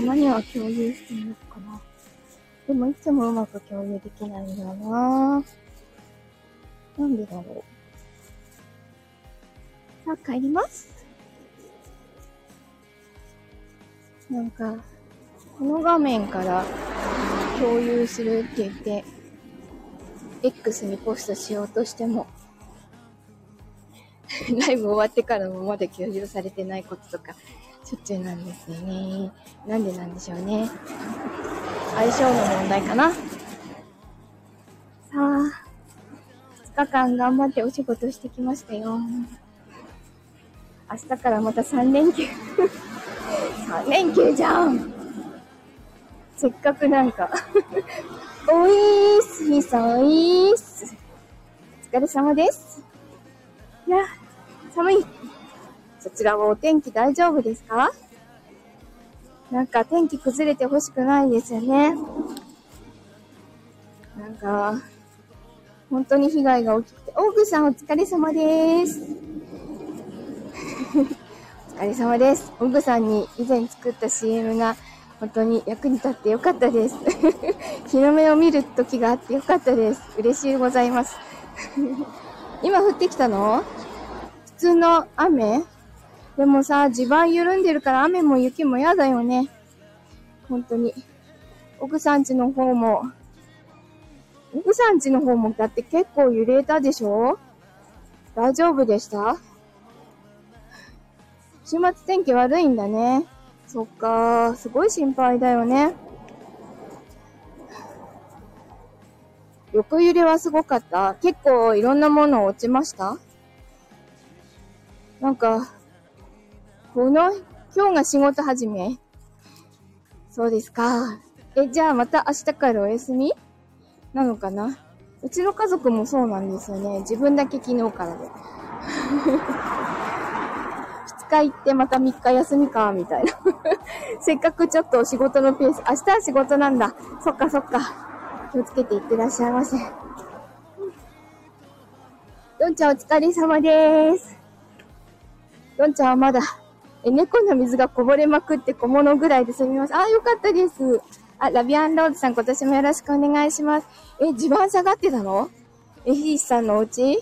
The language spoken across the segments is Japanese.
たまには共有してみようかな。でもいつもうまく共有できないんだよななんでだろう。さあ帰ります。なんか、この画面から共有するって言って、X にポストしようとしても、ライブ終わってからもまだ共有されてないこととか、しょっちゅうなんですよね。なんでなんでしょうね。相性の問題かな。さあ、2日間頑張ってお仕事してきましたよ。明日からまた3連休。3連休じゃんせっかくなんか おいーす、ひさおいーす。お疲れ様です。いや、寒い。そちらはお天気大丈夫ですか？なんか天気崩れてほしくないですよね。なんか、本当に被害が大きくて、オーグさんお疲れ様です。お疲れ様です。オグさんに以前作った CM が本当に役に立ってよかったです。日の目を見る時があってよかったです。嬉しいございます。今降ってきたの？普通の雨？でもさ、地盤緩んでるから雨も雪も嫌だよね。本当に。奥さん家の方も、奥さん家の方もだって結構揺れたでしょ？大丈夫でした？週末天気悪いんだね。そっか、すごい心配だよね。横揺れはすごかった？結構いろんなもの落ちました？なんか、この、今日が仕事始めそうですか。え、じゃあまた明日からお休み？なのかな？うちの家族もそうなんですよね。自分だけ昨日からで。2日行ってまた3日休みか、みたいな。せっかくちょっと仕事のペース、明日は仕事なんだ。そっかそっか。気をつけていってらっしゃいませ。どんちゃんお疲れ様です。どんちゃんはまだ、え、猫の水がこぼれまくって小物ぐらいで済みます。あ、よかったです。あ、ラビアンローズさん今年もよろしくお願いします。え、地盤下がってたの？え、ひーしさんのお家？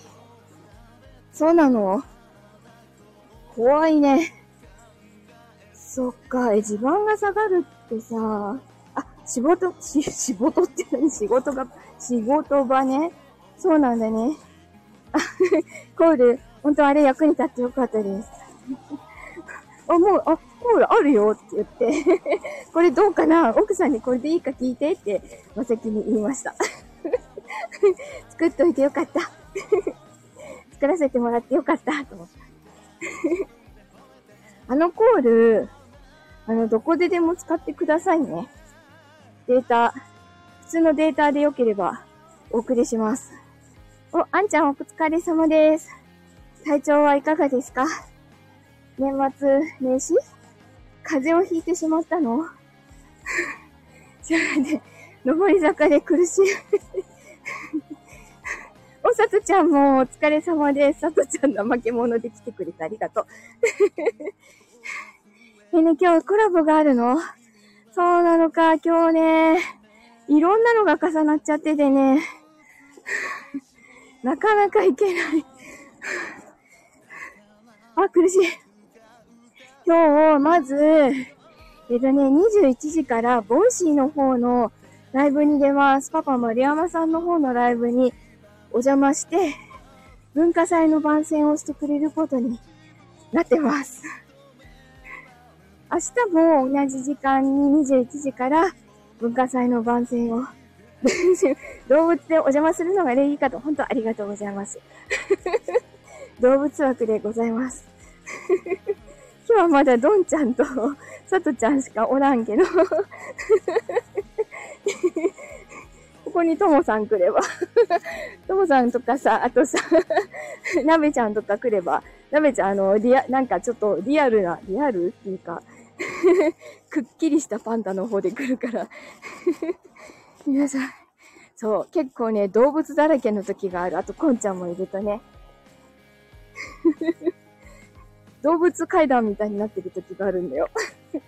そうなの？怖いね。そっか、え、地盤が下がるってさ、あ、仕事、し、仕事って何？仕事が、仕事場ね。そうなんだね。あ、コール、本当あれ役に立ってよかったです。あ、もう、あ、コールあるよって言って、これどうかな？奥さんにこれでいいか聞いてって、まさきに言いました。作っといてよかった。作らせてもらってよかった、と思った。あのコール、あの、どこででも使ってくださいね。データ、普通のデータで良ければお送りします。お、あんちゃんお疲れ様です。体調はいかがですか？年末年始？風邪をひいてしまったの？それで、上り坂で苦しい。お、さとちゃんもお疲れ様です。さとちゃん怠け者で来てくれてありがとう。えね、今日コラボがあるの？そうなのか、今日ね、いろんなのが重なっちゃっててね、なかなかいけない。あ、苦しい。今日、まず、えっとね、21時から、 Voicy の方のライブに出ます。パパ丸山さんの方のライブにお邪魔して、文化祭の番宣をしてくれることになってます。明日も同じ時間に21時から文化祭の番宣を 動物でお邪魔するのが礼儀かと、本当ありがとうございます。動物枠でございます。今日はまだドンちゃんと サトちゃんしかおらんけど ここにトモさん来ればトモさんとかさ、あとさ、ナベちゃんとか来れば、ナベちゃんあの、リア、なんかちょっとリアルな、リアルっていうか、くっきりしたパンダの方で来るから皆さん、そう、結構ね、動物だらけの時がある。あと、コンちゃんもいるとね。動物階段みたいになってる時があるんだよ。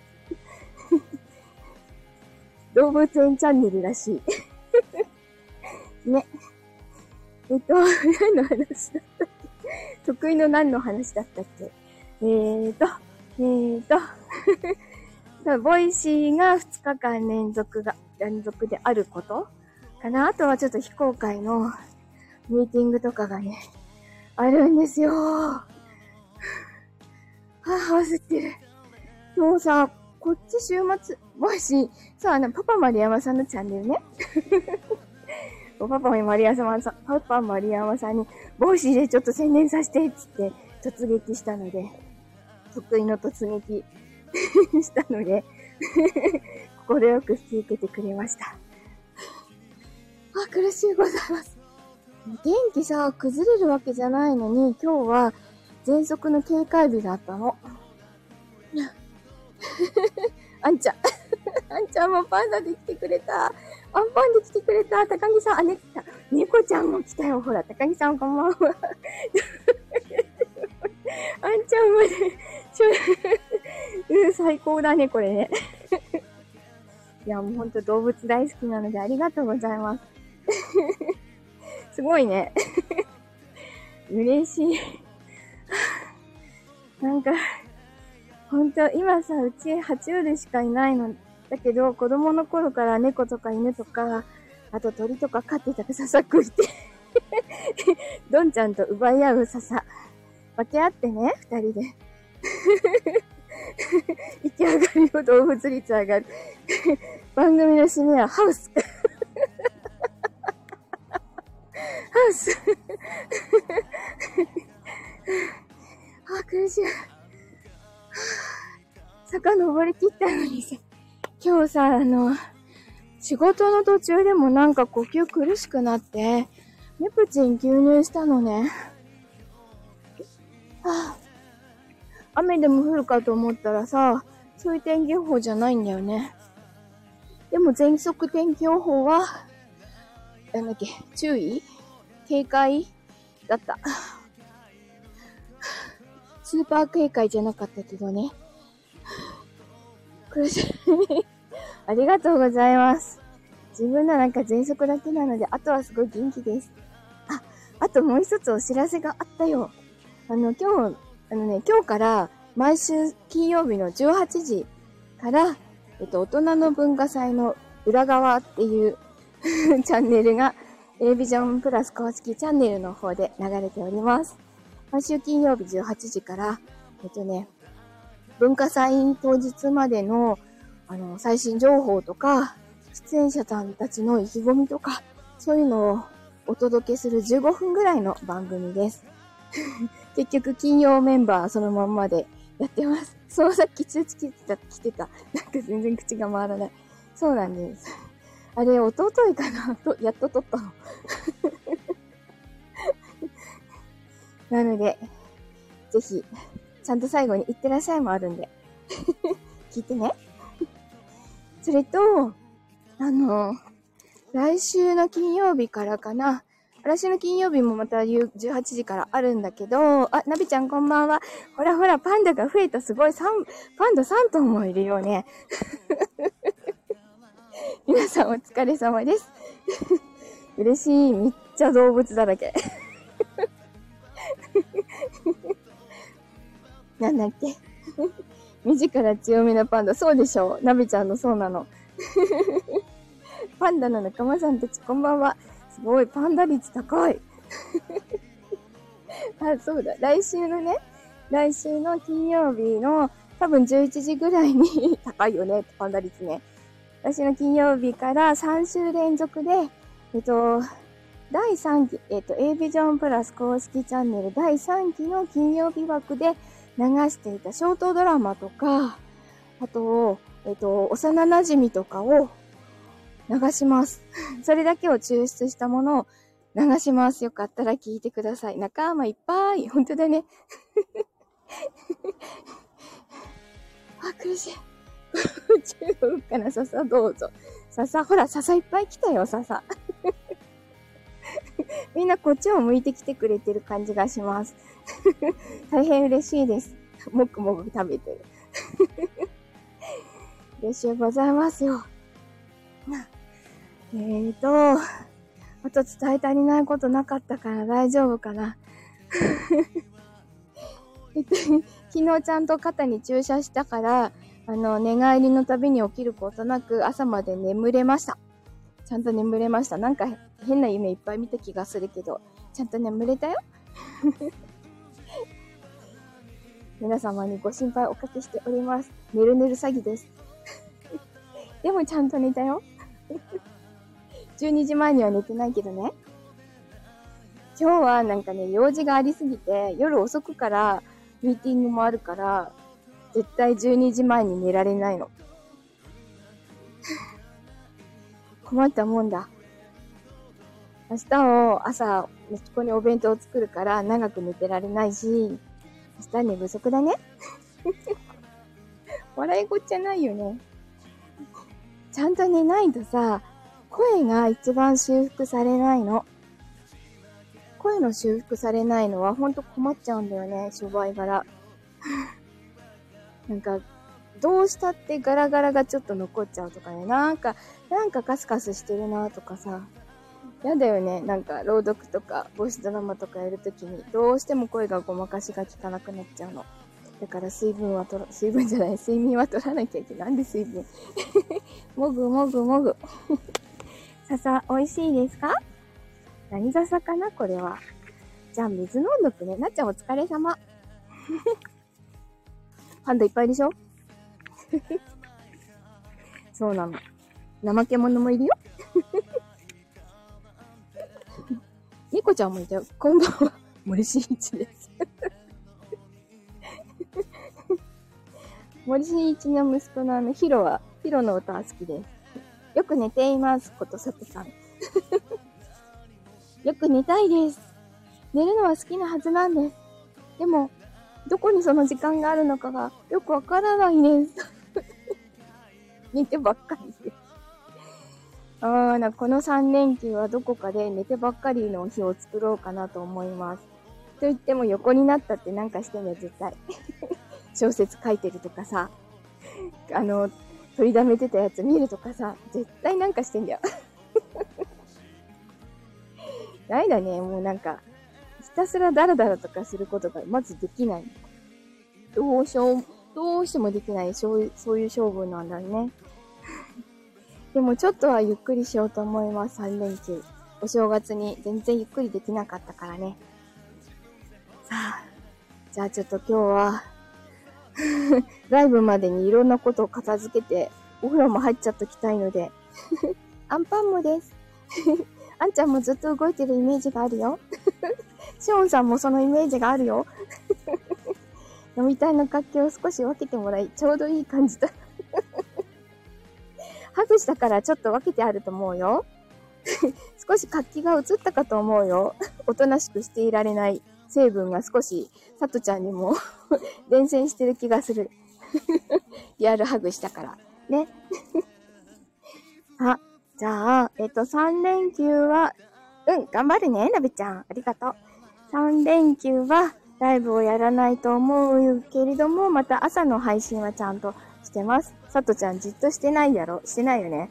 動物園チャンネルらしい。ね。えっと、何の話だったっけ？得意の何の話だったっけ？えーと、えーと、Voicy が2日間連続が、連続であること？かな？あとはちょっと非公開のミーティングとかがね、あるんですよ。はぁ、はぁ、焦ってる。今日さ、こっち週末、もし、そう、あの、パパマリヤマさんのチャンネルね。パパマリヤマさん、パパマリヤマさんに、帽子でちょっと宣伝させて、つって突撃したので、得意の突撃 したので 心よく引き受けてくれました。あ、苦しいございます。天気さ、崩れるわけじゃないのに、今日は喘息の警戒日だったの。あんちゃん。あんちゃんもパンダで来てくれた。アンパンで来てくれた。高木さん、あ、ね、猫ちゃんも来たよ。ほら、高木さんこんばんは。あんちゃんまで、ちょ、うん、最高だね、これね。いや、もうほんと動物大好きなのでありがとうございます。すごいね。嬉しい。なんか、ほんと、今さ、うち爬虫類しかいないの。だけど、子供の頃から猫とか犬とか、あと鳥とか飼ってたら笹食いて どんちゃんと奪い合う笹。分け合ってね、二人で。生き上がりの動物率上がる。番組の締めはハウス。ハウス。あ、苦しい。坂登り切ったのにさ、今日さ、あの、仕事の途中でもなんか呼吸苦しくなって、ネプチン吸入したのね。はあ、雨でも降るかと思ったらさ、そういう天気予報じゃないんだよね。でも全速天気予報は、なんだっけ、注意？警戒？だった。スーパー警戒じゃなかったけどね。苦しい。ありがとうございます。自分のなんか喘息だけなので、あとはすごい元気です。あ、あともう一つお知らせがあったよ。あの、今日、あのね、今日から毎週金曜日の18時から、えっと、大人の文化祭の裏側っていう チャンネルが、A ビジョンプラス公式チャンネルの方で流れております。毎週金曜日18時から、えっとね、文化祭当日までの、あの、最新情報とか、出演者さんたちの意気込みとか、そういうのをお届けする15分ぐらいの番組です。結局金曜メンバーそのまんまでやってます。そう、さっき通知来てた、来てた。なんか全然口が回らない。そうなんです。あれ、弟いかな？と、やっと撮ったの。なので、ぜひ、ちゃんと最後に行ってらっしゃいもあるんで、聞いてね。それと、あの、来週の金曜日からかな、来週の金曜日もまた18時からあるんだけど、あ、ナビちゃんこんばんは。ほらほら、パンダが増えた。すごい、パンダ3頭もいるよね。皆さんお疲れ様です。嬉しい。めっちゃ動物だらけ。なんだっけ？目力強めなパンダ。そうでしょう。ナビちゃんのそうなの。パンダの仲間さんたちこんばんは。すごい、パンダ率高い。あ、そうだ。来週のね、来週の金曜日の多分11時ぐらいに高いよね、パンダ率ね。来週の金曜日から3週連続で、えっと、第3期、えっと、A ビジョンプラス公式チャンネル第3期の金曜日枠で流していたショートドラマとか、あと、えっと、幼馴染とかを流します。それだけを抽出したものを流します。よかったら聞いてください。仲間いっぱい。本当だね。あ、苦しい。中国から笹どうぞ。笹、ほら、笹いっぱい来たよ、笹。みんなこっちを向いてきてくれてる感じがします。大変嬉しいです。もくもく食べてる。嬉しいございますよ。えーと、あと伝え足りないことなかったから大丈夫かな。昨日ちゃんと肩に注射したから、あの、寝返りのたびに起きることなく朝まで眠れました。ちゃんと眠れました。なんか変な夢いっぱい見た気がするけど、ちゃんと眠れたよ？皆様にご心配おかけしております。寝る寝る詐欺です。でもちゃんと寝たよ。12時前には寝てないけどね。今日はなんかね、用事がありすぎて、夜遅くからミーティングもあるから、絶対12時前に寝られないの。困ったもんだ。明日を朝、息子にお弁当を作るから長く寝てられないし、明日寝不足だね。笑いごっちゃないよね。ちゃんと寝ないとさ、声が一番修復されないの。声の修復されないのはほんと困っちゃうんだよね、商売柄。なんか、どうしたってガラガラがちょっと残っちゃうとかね。なんか、なんかカスカスしてるなとかさ。やだよね。なんか、朗読とか、ボイスドラマとかやるときに、どうしても声がごまかしが効かなくなっちゃうの。だから水分は取ら、水分じゃない、睡眠は取らなきゃいけない。なんで水分？もぐもぐもぐ。笹、美味しいですか？何笹かなこれは。じゃあ、水飲んどくね。なっちゃんお疲れ様。パンダいっぱいでしょ？そうなの。怠け者もいるよ。猫ちゃんもいたよ。こんばんは。森進一です。森進一の息子のあの、ヒロは、ヒロの歌は好きです。よく寝ています、ことさとさん。よく寝たいです。寝るのは好きなはずなんです。でも、どこにその時間があるのかがよくわからないです。寝てばっかりです。ああ、な、この3連休はどこかで寝てばっかりの日を作ろうかなと思います。と言っても横になったってなんかしてんだよ、絶対。小説書いてるとかさ、あの、取りだめてたやつ見るとかさ、絶対なんかしてんだよ。ないだね、もうなんか、ひたすらダラダラとかすることがまずできない。どうしよう、どうしてもできない、そういう、そういう勝負なんだね。でもちょっとはゆっくりしようと思います、3連休。お正月に全然ゆっくりできなかったからね。さあ、じゃあちょっと今日は ライブまでにいろんなことを片付けて、お風呂も入っちゃっときたいので アンパンもです あんちゃんもずっと動いてるイメージがあるよシオンさんもそのイメージがあるよ飲みたいの活気を少し分けてもらい、ちょうどいい感じだハグしたからちょっと分けてあると思うよ。少し活気が移ったかと思うよ。おとなしくしていられない成分が少し、さとちゃんにも 伝染してる気がする。リアルハグしたから。ね。あ、じゃあ、えっと、3連休は、うん、頑張るね、なべちゃん。ありがとう。3連休は、ライブをやらないと思うけれども、また朝の配信はちゃんとしてます。さとちゃんじっとしてないやろしてないよね。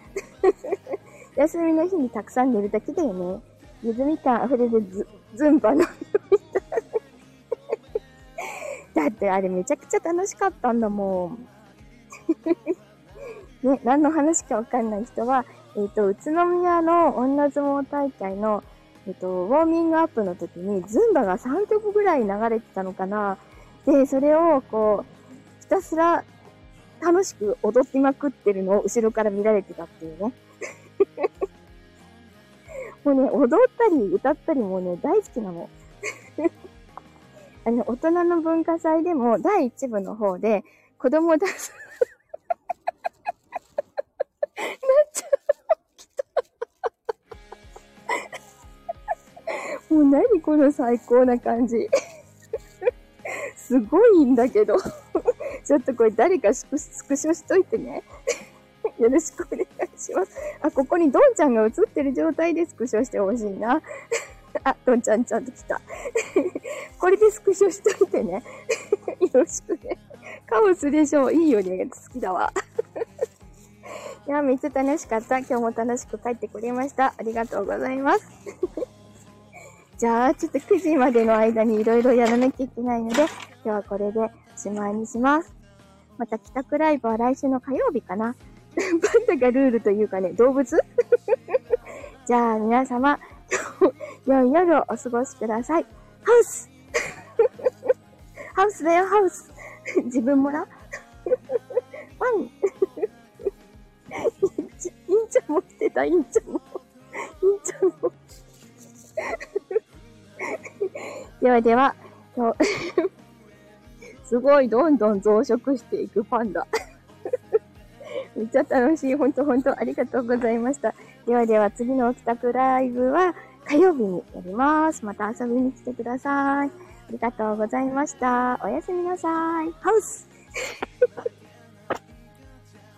休みの日にたくさん寝るだけだよね。ゆずみ感溢れるズズンバの だってあれめちゃくちゃ楽しかったんだもん。ね、何の話かわかんない人は、えっ、ー、と、宇都宮の女相撲大会の、えっ、ー、と、ウォーミングアップの時に、ズンバが3曲ぐらい流れてたのかな。で、それを、こう、ひたすら楽しく踊ってまくってるのを後ろから見られてたっていうね。もうね、踊ったり歌ったりもね、大好きなの。あの、大人の文化祭でも第1部の方で子供ダンスなっちゃう。もう何この最高な感じ。すごいんだけど。ちょっとこれ誰かスクスクショしといてね。よろしくお願いします。あ、ここにドンちゃんが映ってる状態でスクショしてほしいな。あ、ドンちゃんちゃんと来た。これでスクショしといてね。よろしくね。カオスでしょう。いいよね。好きだわ。いや、めっちゃ楽しかった。今日も楽しく帰ってくれました。ありがとうございます。じゃあ、ちょっと9時までの間にいろいろやらなきゃいけないので、今日はこれでおしまいにします。また帰宅ライブは来週の火曜日かな。パンダがルールというかね、動物？じゃあ皆様、良い夜をお過ごしください。ハウスハウスだよ、ハウス自分もな。ワンインちゃんも来てた、インちゃんも。インちゃんも。ではでは、今日すごいどんどん増殖していくパンダ。めっちゃ楽しい。ほんとほんとありがとうございました。ではでは次の帰宅ライブは火曜日にやります。また遊びに来てください。ありがとうございました。おやすみなさい。ハウス